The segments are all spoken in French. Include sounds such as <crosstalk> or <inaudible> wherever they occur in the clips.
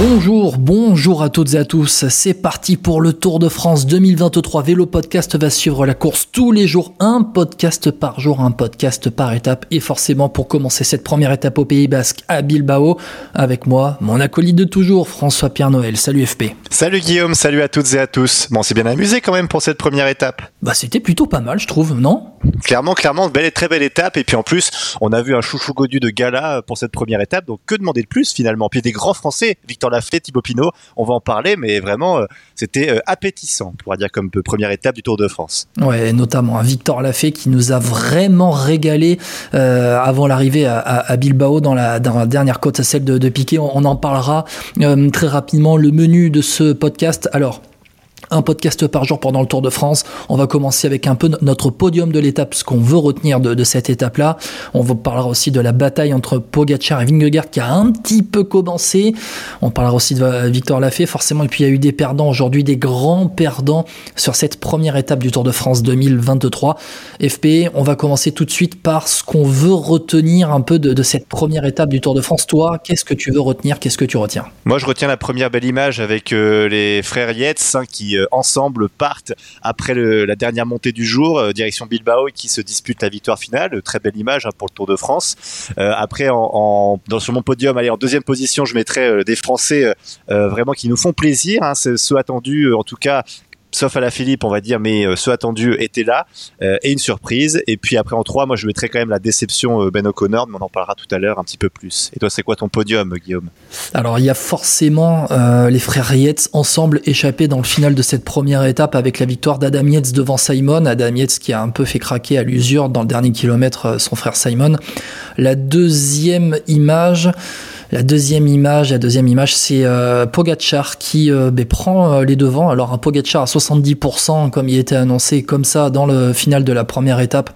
Bonjour, bonjour à toutes et à tous. C'est parti pour le Tour de France 2023. Vélo Podcast va suivre la course tous les jours, un podcast par jour, un podcast par étape. Et forcément, pour commencer cette première étape au Pays Basque à Bilbao, avec moi, mon acolyte de toujours, François-Pierre Noël. Salut FP. Salut Guillaume, salut à toutes et à tous. Bon, c'est bien amusé quand même pour cette première étape. Bah, c'était plutôt pas mal, je trouve, non? Clairement, clairement, belle et très belle étape. Et puis en plus, on a vu un chouchou godu de gala pour cette première étape. Donc que demander de plus finalement? Puis des grands Français, Victor Lafay, Thibaut Pinot, on va en parler, mais vraiment, euh, c'était euh, appétissant, on dire comme première étape du Tour de France. Ouais, notamment un Victor Lafay qui nous a vraiment régalé euh, avant l'arrivée à, Bilbao dans la, la dernière côte, celle de, Piquet. On, en parlera euh, très rapidement. Le menu de ce podcast. Alors un podcast par jour pendant le Tour de France. On va commencer avec un peu notre podium de l'étape, ce qu'on veut retenir de, cette étape-là. On vous parlera aussi de la bataille entre Pogacar et Vingegaard qui a un petit peu commencé. On parlera aussi de Victor Lafay, forcément. Et il y a eu des perdants aujourd'hui, des grands perdants sur cette première étape du Tour de France 2023. FP, on va commencer tout de suite par ce qu'on veut retenir un peu de, cette première étape du Tour de France. Toi, qu'est-ce que tu veux retenir? Qu'est-ce que tu retiens? Moi, je retiens la première belle image avec euh, les frères Yates hein, qui euh, ensemble partent après la dernière montée du jour, euh, direction Bilbao, et qui se disputent la victoire finale. Très belle image hein, pour le Tour de France. Euh, après, dans, sur mon podium, allez, en deuxième position, je mettrai euh, des Français vraiment qui nous font plaisir. Hein, ceux attendus, en tout cas, sauf à la Philippe, on va dire, mais euh, ceux attendus étaient là, euh, et une surprise. Et puis après en 3, moi je mettrais quand même la déception euh, Ben O'Connor, mais on en parlera tout à l'heure un petit peu plus. Et toi, c'est quoi ton podium, Guillaume? Alors il y a forcément les frères Yates ensemble échappés dans le final de cette première étape avec la victoire d'Adam devant Simon. Adam qui a un peu fait craquer à l'usure dans le dernier kilomètre son frère Simon. La deuxième image. La deuxième image, la deuxième image, c'est euh, Pogachar qui euh, ben, prend euh, les devants. Alors un Pogachar à 70%, comme il était annoncé, comme ça dans le final de la première étape.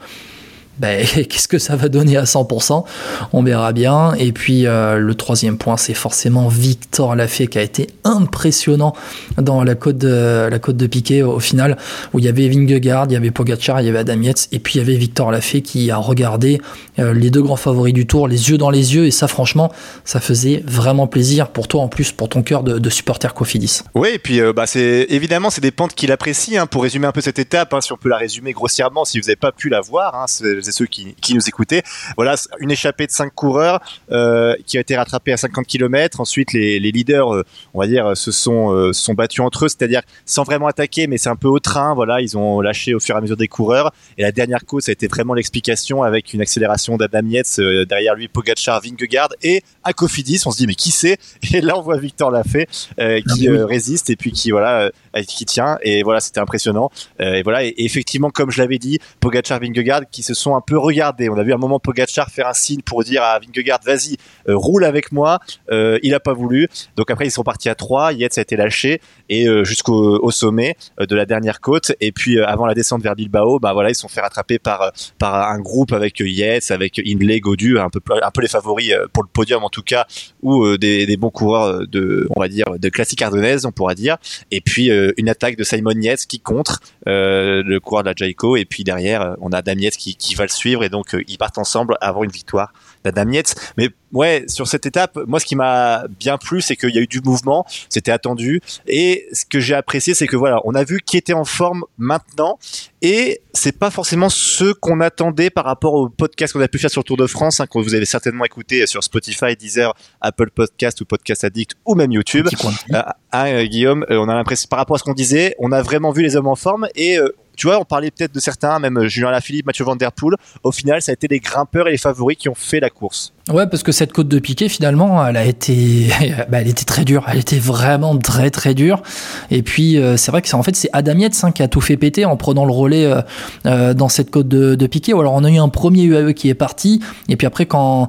Ben, <laughs> qu'est-ce que ça va donner à 100% On verra bien. Et puis euh, le troisième point, c'est forcément Victor Lafay qui a été impressionnant dans la côte de, la Piquet au, final, où il y avait Vingegaard, il y avait Pogacar, il y avait Adam Yates, et puis il y avait Victor Lafay qui a regardé euh, les deux grands favoris du tour, les yeux dans les yeux, et ça franchement, ça faisait vraiment plaisir pour toi en plus, pour ton cœur de, de supporter Cofidis. Oui, et puis euh, bah, c'est évidemment c'est des pentes qu'il apprécie. Hein, pour résumer un peu cette étape, hein, si on peut la résumer grossièrement, si vous n'avez pas pu la voir, hein, c'est ceux qui, qui, nous écoutaient. Voilà, une échappée de cinq coureurs euh, qui a été rattrapée à 50 km. Ensuite, les, les leaders, euh, on va dire, se sont, euh, sont battus entre eux, c'est-à-dire sans vraiment attaquer, mais c'est un peu au train. Voilà, ils ont lâché au fur et à mesure des coureurs. Et la dernière course a été vraiment l'explication avec une accélération d'Adam Yates, euh, derrière lui Pogacar, Vingegaard et à Cofidis. On se dit mais qui c'est? Et là, on voit Victor Lafay euh, qui Ah oui. résiste et puis qui voilà qui tient. Et voilà, c'était impressionnant. et voilà, et, et effectivement, comme je l'avais dit, Pogacar, Vingegaard qui se sont un peu regardés. On a vu un moment Pogacar faire un signe pour dire à Vingegaard, vas-y, euh, roule avec moi. Euh, il a pas voulu. Donc après, ils sont partis à 3. Yates a été lâché et euh, jusqu'au au sommet de la dernière côte. Et puis avant la descente vers Bilbao, bah voilà, ils sont fait rattraper par par un groupe avec Yates, avec Hindley, Godu, un peu un peu les favoris pour le podium en tout cas, ou des, bons coureurs de, on va dire, de classique ardennaise, on pourra dire. Et puis une attaque de Simon Yates qui contre le coureur de la Jaico. Et puis derrière, on a Yates qui, qui va le suivre et donc euh, ils partent ensemble avant une victoire d'Adam Yates. Mais ouais, sur cette étape, moi ce qui m'a bien plu, c'est qu'il y a eu du mouvement, c'était attendu. Et ce que j'ai apprécié, c'est que voilà, on a vu qui était en forme maintenant. Et c'est pas forcément ce qu'on attendait par rapport au podcast qu'on a pu faire sur le Tour de France, hein, que vous avez certainement écouté sur Spotify, Deezer, Apple Podcast ou Podcast Addict ou même YouTube. Euh, hein, euh, Guillaume, on a l'impression, par rapport à ce qu'on disait, on a vraiment vu les hommes en forme et euh, tu vois, on parlait peut-être de certains, même euh, Julien Lafilippe, Mathieu Van Der Poel. Au final, ça a été les grimpeurs et les favoris qui ont fait la course. Ouais, parce que cette côte de piqué, finalement, elle a été, <laughs> bah, elle était très dure. Elle était vraiment très très dure. Et puis, euh, c'est vrai que c'est en fait c'est Adam Yates hein, qui a tout fait péter en prenant le relais euh, euh, dans cette côte de, de piqué. Ou alors on a eu un premier UAE qui est parti. Et puis après, quand,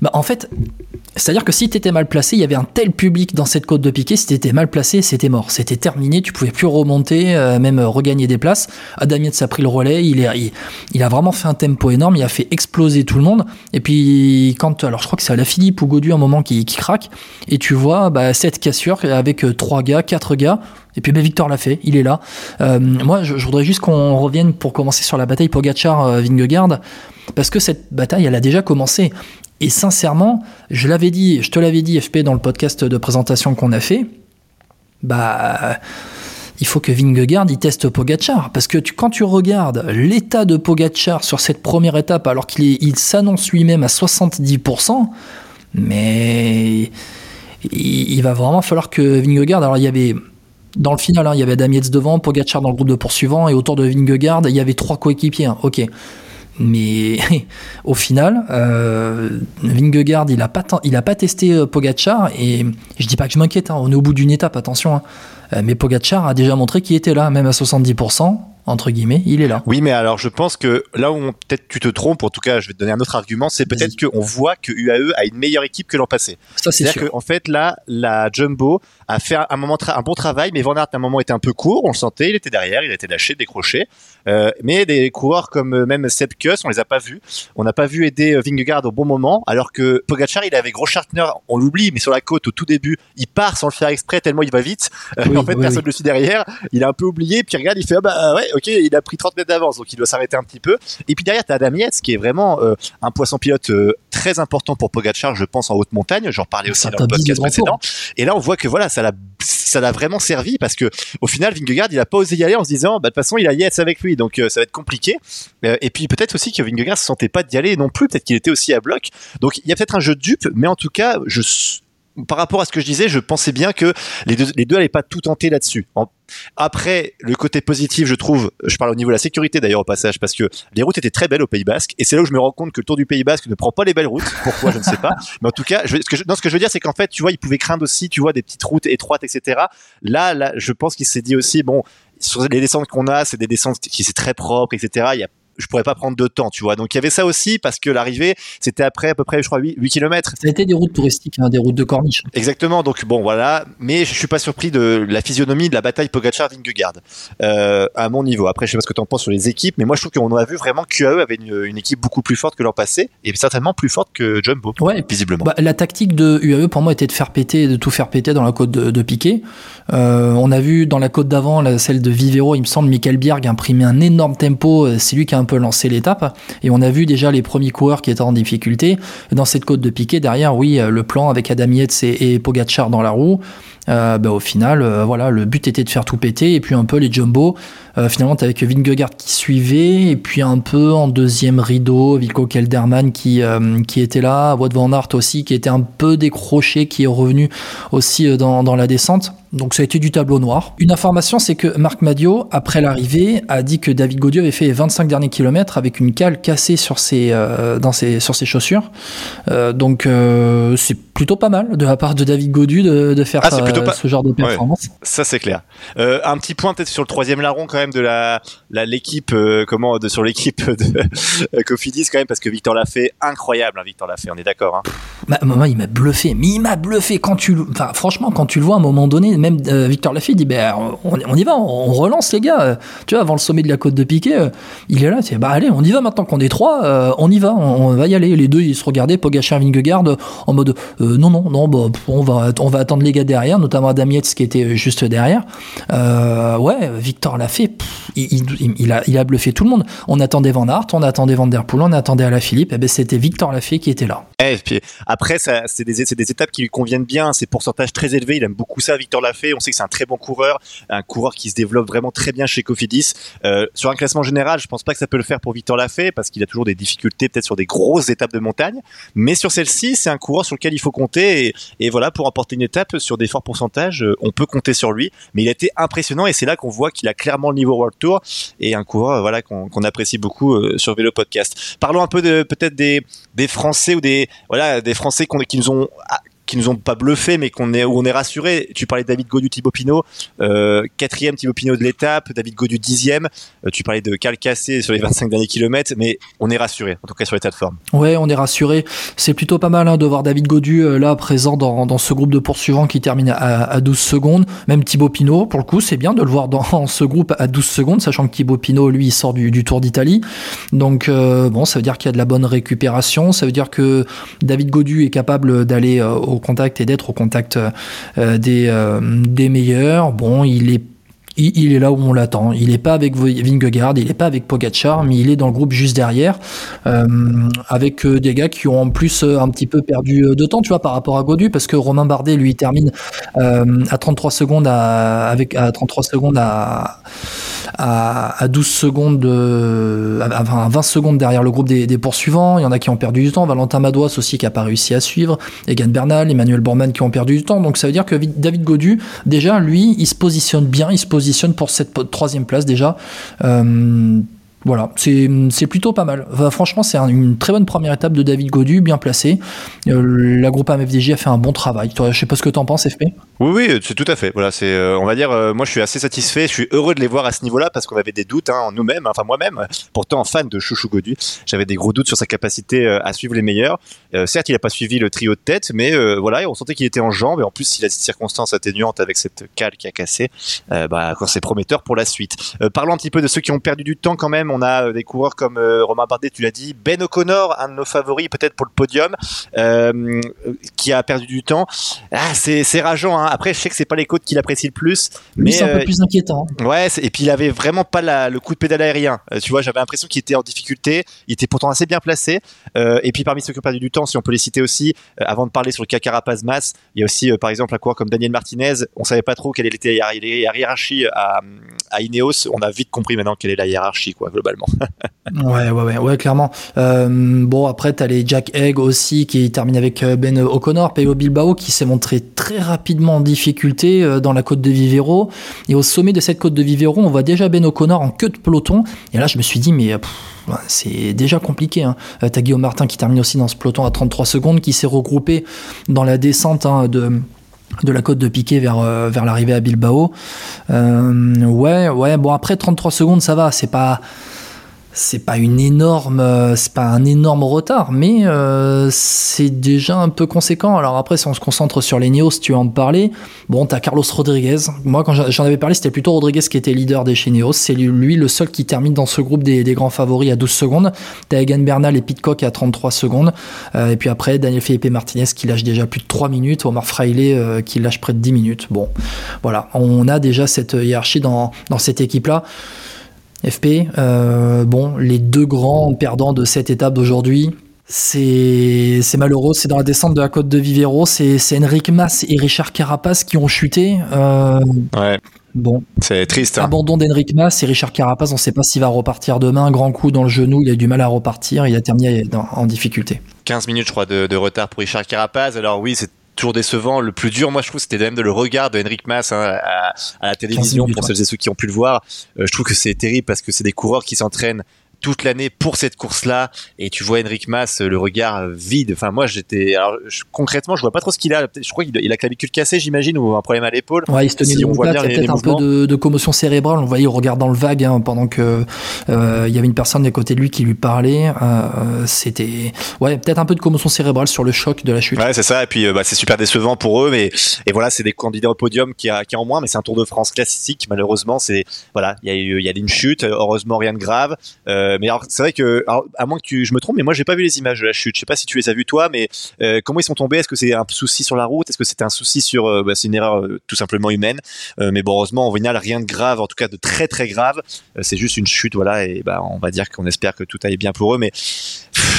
bah, en fait, c'est-à-dire que si tu étais mal placé, il y avait un tel public dans cette côte de piqué, si tu étais mal placé, c'était mort. C'était terminé, tu pouvais plus remonter, même regagner des places. Adam Yates a pris le relais, il, est, il, a vraiment fait un tempo énorme, il a fait exploser tout le monde. Et puis, quand, alors je crois que c'est à la Philippe ou Godu un moment qui, qui craque, et tu vois bah, cette cassure avec euh, trois gars, quatre gars, et puis ben, Victor l'a fait, il est là. Euh, moi, je, voudrais juste qu'on revienne pour commencer sur la bataille Pogachar-Vingegaard, parce que cette bataille, elle a déjà commencé. Et sincèrement, je l'avais dit, je te l'avais dit, FP, dans le podcast de présentation qu'on a fait, bah, il faut que Vingegaard il teste Pogachar. Parce que quand tu regardes l'état de Pogachar sur cette première étape, alors qu'il il s'annonce lui-même à 70%, mais il, va vraiment falloir que Vingegaard. Alors il y avait. Dans le final, hein, il y avait Damietz devant, Pogachar dans le groupe de poursuivants, et autour de Vingegaard, il y avait trois coéquipiers. Hein. Mais <laughs> au final, euh, Vingegaard, il a pas, pas testé euh, Pogachar et je dis pas que je m'inquiète. Hein, on est au bout d'une étape, attention. Euh, mais Pogachar a déjà montré qu'il était là, même à 70% entre guillemets, il est là. Oui, mais alors je pense que là où peut-être tu te trompes, en tout cas, je vais te donner un autre argument, c'est peut-être qu'on voit que UAE a une meilleure équipe que l'an passé. Ça, c'est sûr. En fait, là, la Jumbo a fait un moment un bon travail, mais Van Aert à un moment était un peu court, on le sentait, il était derrière, il a été lâché, décroché. Euh, mais des coureurs comme euh, même Sepp Kuss, on les a pas vus. On n'a pas vu aider euh, Vingegaard au bon moment, alors que Pogacar, il avait gros Schartner, on l'oublie, mais sur la côte au tout début, il part sans le faire exprès tellement il va vite. Euh, en fait, personne ne le suit derrière. Il a un peu oublié, puis regarde, il fait ah bah ouais, ok, il a pris 30 mètres d'avance, donc il doit s'arrêter un petit peu. Et puis derrière, t'as Adam Yates, qui est vraiment un poisson pilote très important pour Pogacar, je pense en haute montagne. J'en parlais aussi dans le podcast précédent. Et là, on voit que voilà, ça l'a ça l'a vraiment servi parce que au final Vingegaard il a pas osé y aller en se disant bah de toute façon il a Yates avec lui donc euh, ça va être compliqué euh, et puis peut-être aussi que Vingegaard se sentait pas d'y aller non plus peut-être qu'il était aussi à bloc donc il y a peut-être un jeu de dupe mais en tout cas je par rapport à ce que je disais, je pensais bien que les deux, les deux allaient pas tout tenter là-dessus. Après, le côté positif, je trouve, je parle au niveau de la sécurité d'ailleurs au passage, parce que les routes étaient très belles au Pays Basque, et c'est là où je me rends compte que le Tour du Pays Basque ne prend pas les belles routes. Pourquoi, je ne sais pas. Mais en tout cas, je, ce que je, non, ce que je veux dire, c'est qu'en fait, tu vois, ils pouvaient craindre aussi, tu vois, des petites routes étroites, etc. Là, là, je pense qu'il s'est dit aussi, bon, sur les descentes qu'on a, c'est des descentes qui c'est très propre, etc. je pourrais pas prendre de temps, tu vois. Donc il y avait ça aussi parce que l'arrivée, c'était après à peu près, je crois, 8, 8 km. Ça a été des routes touristiques, hein, des routes de corniche. Exactement. Donc bon, voilà. Mais je suis pas surpris de la physionomie de la bataille Pogacar-Vingegaard euh, à mon niveau. Après, je sais pas ce que tu en penses sur les équipes, mais moi je trouve qu'on a vu vraiment que QAE avait une, équipe beaucoup plus forte que l'an passé et certainement plus forte que Jumbo. Ouais, visiblement. Bah, la tactique de UAE pour moi était de faire péter, de tout faire péter dans la côte de, de Piquet. Euh, on a vu dans la côte d'avant, celle de Vivero, il me semble, Michael Bierg imprimé un énorme tempo. Euh, c'est lui qui a un peu lancé l'étape. Et on a vu déjà les premiers coureurs qui étaient en difficulté. dans cette côte de piqué, derrière, oui, euh, le plan avec Adam Yates et, Pogacar dans la roue. Euh, bah, au final, euh, voilà, le but était de faire tout péter et puis un peu les jumbo. Euh, finalement, que Vingegaard qui suivait et puis un peu en deuxième rideau, Vilko Kelderman qui qui était là, Wout van Aert aussi qui était un peu décroché, qui est revenu aussi dans, dans la descente. Donc ça a été du tableau noir. Une information, c'est que Marc Madio, après l'arrivée, a dit que David Gaudieu avait fait les 25 derniers kilomètres avec une cale cassée sur ses, dans ses, sur ses chaussures. donc c'est plutôt pas mal de la part de David Gaudu de, de faire ah, ce genre de performance. ça c'est clair. Euh, un petit point peut-être sur le troisième larron quand même de la l'équipe euh, comment de sur l'équipe de <laughs> euh, Cofidis quand même parce que Victor l'a fait incroyable hein, Victor l'a fait on est d'accord hein. Bah, moi il m'a bluffé mais il m'a bluffé quand tu enfin franchement quand tu le vois à un moment donné même Victor Lafay dit ben on, y va on, relance les gars tu vois avant le sommet de la côte de Piquet il est là c'est bah allez on y va maintenant qu'on est trois on y va on, va y aller les deux ils se regardaient Pogacar Vingegaard en mode non non non bah, on va on va attendre les gars derrière notamment Adam Yates qui était juste derrière. Euh, ouais, Victor l'a fait. Il, a, bluffé tout le monde. On attendait Van Aert, on attendait Van Der Poel, on attendait Alaphilippe. Et eh ben c'était Victor Lafay qui était là. Et puis Après, c'est des, des étapes qui lui conviennent bien. C'est pourcentage très élevé. Il aime beaucoup ça, Victor. On sait que c'est un très bon coureur, un coureur qui se développe vraiment très bien chez Cofidis. Euh, sur un classement général, je pense pas que ça peut le faire pour Victor Lafay parce qu'il a toujours des difficultés peut-être sur des grosses étapes de montagne. Mais sur celle-ci, c'est un coureur sur lequel il faut compter. Et, voilà, pour emporter une étape sur des forts pourcentages, euh, on peut compter sur lui. Mais il a été impressionnant et c'est là qu'on voit qu'il a clairement le niveau World Tour et un coureur voilà qu'on apprécie beaucoup euh, sur Vélo Podcast. Parlons un peu de peut-être des Français ou des voilà des Français qui nous ont qui nous ont pas bluffé, mais qu'on est où on est rassuré. Tu parlais de David Godu, Thibaut Pinot, euh, quatrième Thibaut Pinot de l'étape, David Godu dixième. Euh, tu parlais de Cal Cassé sur les 25 derniers kilomètres, mais on est rassuré, en tout cas sur l'état de forme. Ouais, on est rassuré. C'est plutôt pas mal hein, de voir David Godu euh, là présent dans, dans, ce groupe de poursuivants qui termine à, à 12 secondes. Même Thibaut Pinot, pour le coup, c'est bien de le voir dans <laughs> ce groupe à 12 secondes, sachant que Thibaut Pinot, lui, il sort du, du Tour d'Italie. Donc bon, ça veut dire qu'il y a de la bonne récupération. Ça veut dire que David Godu est capable d'aller au contact et d'être au contact euh, des, euh, des meilleurs. Bon, il est il, est là où on l'attend. Il n'est pas avec Vingegaard, il n'est pas avec Pogacar, mais il est dans le groupe juste derrière, euh, avec des gars qui ont en plus un petit peu perdu de temps, tu vois, par rapport à Godu, parce que Romain Bardet lui termine à 33 secondes à, avec à 33 secondes à à, 12 secondes, de, à 20 secondes derrière le groupe des, poursuivants. Il y en a qui ont perdu du temps. Valentin Madouas aussi qui n'a pas réussi à suivre. Egan Bernal, Emmanuel Bormann qui ont perdu du temps. Donc ça veut dire que David Godu, déjà, lui, il se positionne bien. Il se positionne pour cette troisième place déjà. Euh, voilà, c'est plutôt pas mal. franchement, c'est une très bonne première étape de David Godu, bien placé. Euh, la groupe AMFDJ a fait un bon travail. Toi, je sais pas ce que tu en penses, FP. Oui, oui, c'est tout à fait. Voilà, c'est, euh, on va dire, euh, moi, je suis assez satisfait. Je suis heureux de les voir à ce niveau-là parce qu'on avait des doutes hein, en nous-mêmes, enfin moi-même. Pourtant, fan de Chouchou Godu, j'avais des gros doutes sur sa capacité à suivre les meilleurs. certes, il n'a pas suivi le trio de tête, mais voilà, on sentait qu'il était en jambes. Et en plus, s'il a cette circonstance atténuante avec cette cale qui a cassé, bah, c'est prometteur pour la suite. parlons un petit peu de ceux qui ont perdu du temps quand même on a euh, des coureurs comme euh, Romain Bardet, tu l'as dit, Ben O'Connor, un de nos favoris peut-être pour le podium, euh, qui a perdu du temps. Ah, c'est rageant. Hein. Après, je sais que c'est pas les côtes qu'il apprécie le plus, mais c'est un peu plus inquiétant. Ouais, et puis il avait vraiment pas le coup de pédale aérien. tu vois, j'avais l'impression qu'il était en difficulté. Il était pourtant assez bien placé. et puis parmi ceux qui ont perdu du temps, si on peut les citer aussi, avant de parler sur le cas Carapaz Mas, il y a aussi par exemple un coureur comme Daniel Martinez. On savait pas trop quelle était la hiérarchie à, à Ineos. On a vite compris maintenant quelle est la hiérarchie, quoi, globalement. <laughs> ouais, ouais, ouais, ouais, clairement. Euh, bon, après, t'as les Jack Egg aussi qui termine avec euh, Ben O'Connor, Pello Bilbao qui s'est montré très rapidement en difficulté euh, dans la côte de Vivero. Et au sommet de cette côte de Vivero, on voit déjà Ben O'Connor en queue de peloton. Et là, je me suis dit, mais. c'est déjà compliqué. Hein. T'as Guillaume Martin qui termine aussi dans ce peloton à 33 secondes, qui s'est regroupé dans la descente hein, de, de la côte de Piquet vers, vers l'arrivée à Bilbao. ouais, ouais, bon après 33 secondes ça va, c'est pas c'est pas une énorme euh, c'est pas un énorme retard mais euh, c'est déjà un peu conséquent. Alors après si on se concentre sur les Neos tu en parlais bon t'as Carlos Rodriguez. Moi quand j'en avais parlé c'était plutôt Rodriguez qui était leader des chez Neos. C'est lui le seul qui termine dans ce groupe des, grands favoris à 12 secondes. T'as Egan Bernal et Pitcock à 33 secondes. Euh, et puis après Daniel Felipe Martinez qui lâche déjà plus de 3 minutes. Omar Fraile qui lâche près de 10 minutes. Bon voilà. On a déjà cette hiérarchie dans, dans cette équipe là FP, euh, bon, les deux grands perdants de cette étape d'aujourd'hui, c'est malheureux, c'est dans la descente de la côte de Vivero, c'est Enric Mas et Richard Carapaz qui ont chuté. Euh, ouais. Bon. C'est triste. Hein. Abandon d'Enric Mas et Richard Carapaz, on ne sait pas s'il va repartir demain. Grand coup dans le genou, il a eu du mal à repartir, il a terminé en difficulté. 15 minutes, je crois, de, de retard pour Richard Carapaz. Alors oui, c'est toujours décevant. Le plus dur, moi, je trouve, c'était même de le regard de Henrik Mas hein, à, la télévision pour celles et ceux qui ont pu le voir. Euh, je trouve que c'est terrible parce que c'est des coureurs qui s'entraînent toute l'année pour cette course-là. Et tu vois Henrik Mas, le regard vide. Enfin, moi, j'étais. Alors, concrètement, je vois pas trop ce qu'il a. Je crois qu'il a la clavicule cassée, j'imagine, ou un problème à l'épaule. Ouais, il se tenait si on voit bien peut-être un peu de, de, commotion cérébrale. On voyait, il regarde dans le vague hein, pendant que euh, il y avait une personne à côté de lui qui lui parlait. Euh, C'était, ouais, peut-être un peu de commotion cérébrale sur le choc de la chute. Ouais, c'est ça. Et puis, euh, bah, c'est super décevant pour eux. Mais et voilà, c'est des candidats au podium qui a, qui a en moins, mais c'est un Tour de France classique. Malheureusement, c'est voilà, il y a eu, il y a une chute. Heureusement, rien de grave. Euh, mais alors, c'est vrai que à moins que je me trompe, mais moi j'ai pas vu les images de la chute. Je sais pas si tu les as vues toi, mais euh, comment ils sont tombés? Est-ce que c'est un souci sur la route? Est-ce que c'était un souci sur, euh, bah, c'est une erreur euh, tout simplement humaine? Mais bon, heureusement, au final, rien de grave, en tout cas de très très grave. c'est juste une chute, voilà, et bah on va dire qu'on espère que tout aille bien pour eux, mais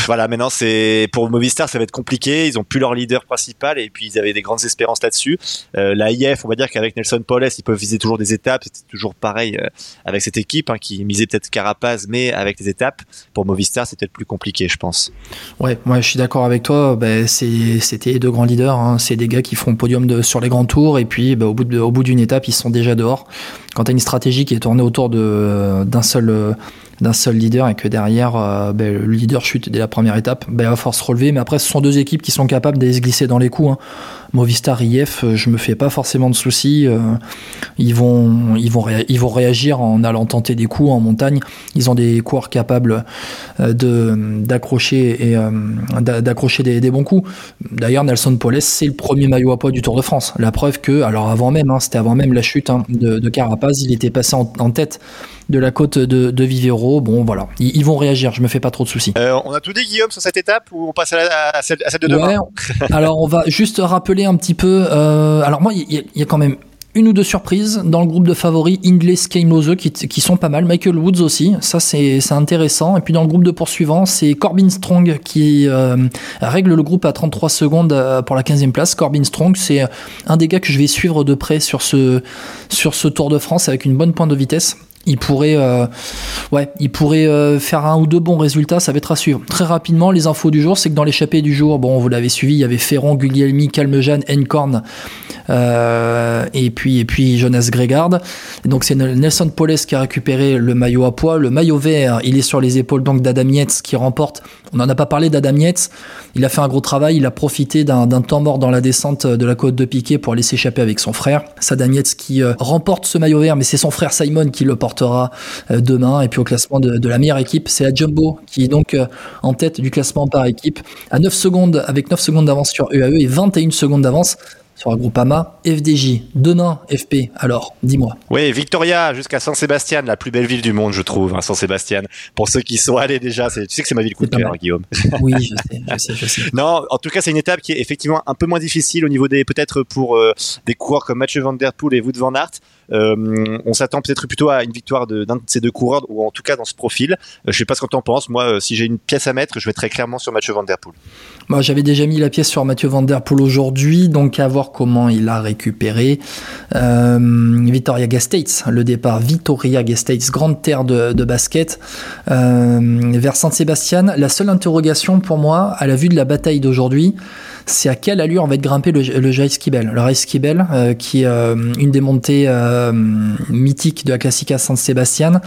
voilà, maintenant c'est pour Movistar, ça va être compliqué. Ils ont plus leur leader principal et puis ils avaient des grandes espérances là-dessus. Euh, la IF, on va dire qu'avec Nelson Paules, ils peuvent viser toujours des étapes. C'est toujours pareil euh, avec cette équipe hein, qui misait peut-être Carapaz, mais avec les étapes. Pour Movistar, c'est peut-être plus compliqué, je pense. Ouais, moi je suis d'accord avec toi. Ben, c'était deux grands leaders. Hein. C'est des gars qui font podium de, sur les grands tours et puis ben, au bout au bout d'une étape, ils sont déjà dehors. Quand tu une stratégie qui est tournée autour d'un seul d'un seul leader et que derrière euh, ben, le leader chute dès la première étape, ben, falloir se relever. Mais après, ce sont deux équipes qui sont capables d'aller se glisser dans les coups. Hein. Movistar IF, euh, je me fais pas forcément de soucis. Euh, ils vont, ils vont, ils vont réagir en allant tenter des coups en montagne. Ils ont des coureurs capables de d'accrocher et d'accrocher des, bons coups. D'ailleurs, Nelson Poles, c'est le premier maillot à poids du Tour de France. La preuve que, alors avant même, hein, c'était avant même la chute hein, de, de, Carapaz, il était passé en, en tête de la côte de, de Vivero. Bon, voilà, ils, vont réagir, je me fais pas trop de soucis. Euh, on a tout dit, Guillaume, sur cette étape ou on passe à, celle, de demain? Alors, on va juste rappeler un petit peu. Euh, alors, moi, il y, a quand même une ou deux surprises dans le groupe de favoris, Hindley, Skymose qui, qui sont pas mal, Michael Woods aussi, ça c'est intéressant. Et puis dans le groupe de poursuivants, c'est Corbin Strong qui euh, règle le groupe à 33 secondes pour la 15e place. Corbin Strong, c'est un des gars que je vais suivre de près sur ce, sur ce Tour de France avec une bonne pointe de vitesse il pourrait, euh, ouais, il pourrait euh, faire un ou deux bons résultats, ça va être à suivre. Très rapidement, les infos du jour, c'est que dans l'échappée du jour, bon, vous l'avez suivi, il y avait Ferron, Guglielmi, Calmejean, Encorn, euh, et puis et puis Jonas Grégard. donc c'est Nelson Poles qui a récupéré le maillot à poids, le maillot vert, il est sur les épaules donc d'Adam Yates qui remporte. On n'en a pas parlé d'Adam Yates, il a fait un gros travail, il a profité d'un temps mort dans la descente de la côte de Piquet pour aller s'échapper avec son frère. C'est Adam Yates qui remporte ce maillot vert, mais c'est son frère Simon qui le porte euh, demain. Et puis au classement de, la meilleure équipe, c'est la Jumbo qui est donc euh, en tête du classement par équipe à 9 secondes, avec 9 secondes d'avance sur UAE et 21 secondes d'avance sur un Groupama. FDJ, demain FP, alors dis-moi. Oui, Victoria jusqu'à San Sébastien, la plus belle ville du monde, je trouve, hein, San Sébastien. Pour ceux qui sont allés déjà, tu sais que c'est ma ville coup de cœur, Guillaume. Oui, je sais, je sais, je sais. <laughs> non, en tout cas, c'est une étape qui est effectivement un peu moins difficile au niveau des, peut-être pour euh, des coureurs comme Mathieu Van Der Poel et Wout Van Aert. Euh, on s'attend peut-être plutôt à une victoire d'un de, ces deux coureurs, ou en tout cas dans ce profil. Euh, je sais pas ce que tu en penses. Moi, euh, si j'ai une pièce à mettre, je vais très clairement sur Mathieu Van Der Poel. Moi, j'avais déjà mis la pièce sur Mathieu Van Der Poel aujourd'hui, donc à voir comment il a récupéré. Victoria Gastates, le départ Victoria Gastates, grande terre de, basket, vers Saint-Sébastien. La seule interrogation pour moi, à la vue de la bataille d'aujourd'hui, c'est à quelle allure on va être grimpé le, le Skibel. Le Skibel, euh, qui est euh, une des montées euh, mythiques de la Classica San Sebastian.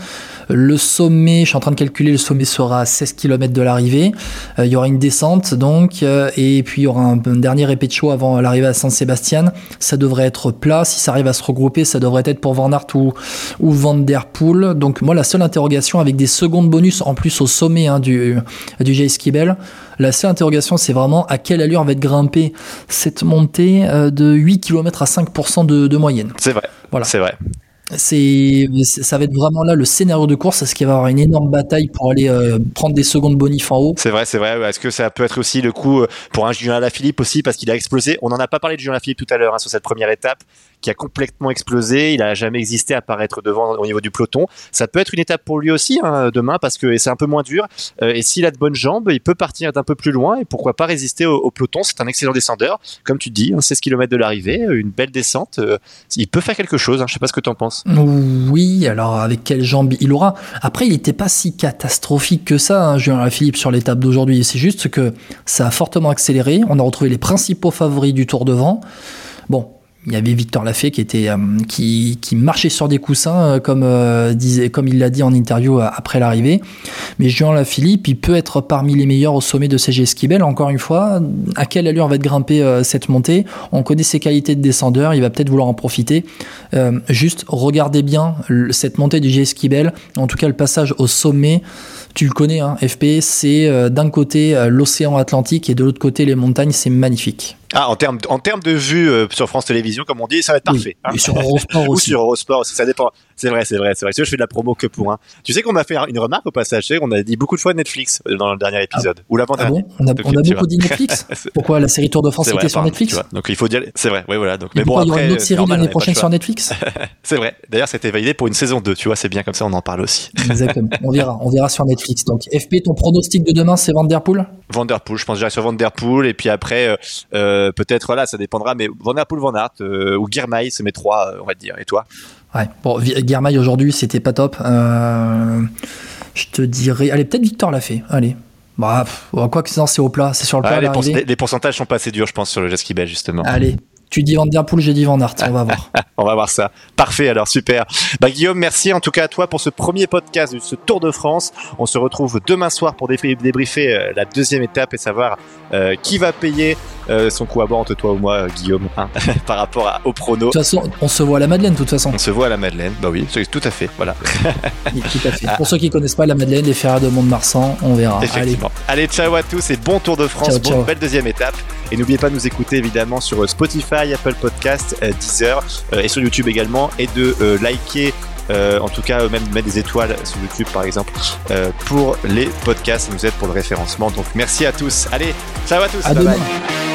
Le sommet, je suis en train de calculer, le sommet sera à 16 km de l'arrivée. il y aura une descente donc, et puis il y aura un, dernier répétition avant l'arrivée à San Sebastian. Ça devrait être plat. Si ça arrive à se regrouper, ça devrait être pour Van Aert ou, ou Van Der Poel. Donc moi, la seule interrogation avec des secondes bonus en plus au sommet hein, du, du Skibel, la seule interrogation, c'est vraiment à quelle allure va être grimper cette montée euh, de 8 km à 5% de, de moyenne. C'est vrai. Voilà. C'est vrai c'est ça va être vraiment là le scénario de course est-ce qu'il va y avoir une énorme bataille pour aller euh, prendre des secondes bonif en haut? C'est vrai c'est vrai est-ce que ça peut être aussi le coup euh, pour un Julien Alaphilippe aussi parce qu'il a explosé? On n'en a pas parlé de Julien Alaphilippe tout à l'heure hein, sur cette première étape a complètement explosé il a jamais existé à paraître devant au niveau du peloton. Ça peut être une étape pour lui aussi hein, demain parce que c'est un peu moins dur. Euh, et s'il a de bonnes jambes il peut partir d'un peu plus loin et pourquoi pas résister au, peloton. C'est un excellent descendeur. Comme tu dis 16 hein, km de l'arrivée une belle descente il peut faire quelque chose hein, je sais pas ce que tu en penses. Oui, alors avec quelle jambe il aura. Après, il n'était pas si catastrophique que ça, hein, Julien Philippe, sur l'étape d'aujourd'hui. C'est juste que ça a fortement accéléré. On a retrouvé les principaux favoris du Tour de vent. Bon, il y avait Victor Lafay qui euh, marchait sur des coussins euh, comme euh, comme il l'a dit en interview après l'arrivée. Mais Jean Lafilippe il peut être parmi les meilleurs au sommet de CG Skibel encore une fois à quelle allure va être grimper cette montée? On connaît ses qualités de descendeur il va peut-être vouloir en profiter. Juste regardez bien cette montée du G Skibel en tout cas le passage au sommet tu le connais, hein, FP, c'est euh, d'un côté euh, l'océan Atlantique et de l'autre côté les montagnes, c'est magnifique. Ah, en termes en termes de vue euh, sur France Télévisions, comme on dit, ça va être parfait. Hein. Et sur Eurosport <laughs> aussi. Ou sur Eurosport, ça dépend. C'est vrai, c'est vrai, c'est vrai. Tu vois, je fais de la promo que pour un. Tu sais qu'on m'a fait une remarque au passage, on a dit beaucoup de fois Netflix dans le dernier épisode. Ou l'avant Ah bon? On a, on a beaucoup dit Netflix? <laughs> Pourquoi la série Tour de France était sur Netflix Donc il faut dire, c'est vrai, oui voilà. Donc, mais, bon, après, il y aura une autre série l'année prochaine sur Netflix? <laughs> C'est vrai. D'ailleurs, c'était validé pour une saison 2, tu vois, c'est bien comme ça, on en parle aussi. <laughs> Exactement. On verra, on verra sur Netflix. Donc FP, ton pronostic de demain, c'est Vanderpool? Vanderpool, je pense déjà sur Vanderpool et puis après euh, euh, peut-être voilà, ça dépendra, mais Vanderpool, Van Aert euh, ou Girmay, c'est mes trois, on va dire. Et toi? Ouais. Bon, Girmay aujourd'hui, c'était pas top. je te dirais, allez, peut-être Victor l'a fait. Allez. Bah, quoi que c'est au plat, c'est sur le plat. les, les, pourcentages sont pas assez durs, je pense, sur le jet belge justement. Allez, tu dis Van Der Poel, j'ai dit Van Aert. On va voir. <laughs> on va voir ça. Parfait, alors super. Bah, Guillaume, merci en tout cas à toi pour ce premier podcast de ce Tour de France. On se retrouve demain soir pour débriefer euh, la deuxième étape et savoir euh, qui va payer euh, son coup à bord entre toi ou moi, Guillaume, hein, <laughs> par rapport à, au prono. De toute façon, on se voit à la Madeleine, de toute façon. On se voit à la Madeleine, bah oui, tout à fait, voilà. tout à fait. <laughs> Pour ceux qui connaissent pas la Madeleine, les Ferrari de Mont-de-Marsan, on verra. Effectivement. Allez. Allez, ciao à tous et bon Tour de France, bonne belle deuxième étape. Et n'oubliez pas de nous écouter évidemment sur Spotify, Apple Podcast, euh, Deezer euh, et sur YouTube également et de euh, liker en tout cas même mettre des étoiles sur YouTube par exemple pour les podcasts. Ça nous aide pour le référencement. Donc merci à tous. Allez ciao à tous. Bye bye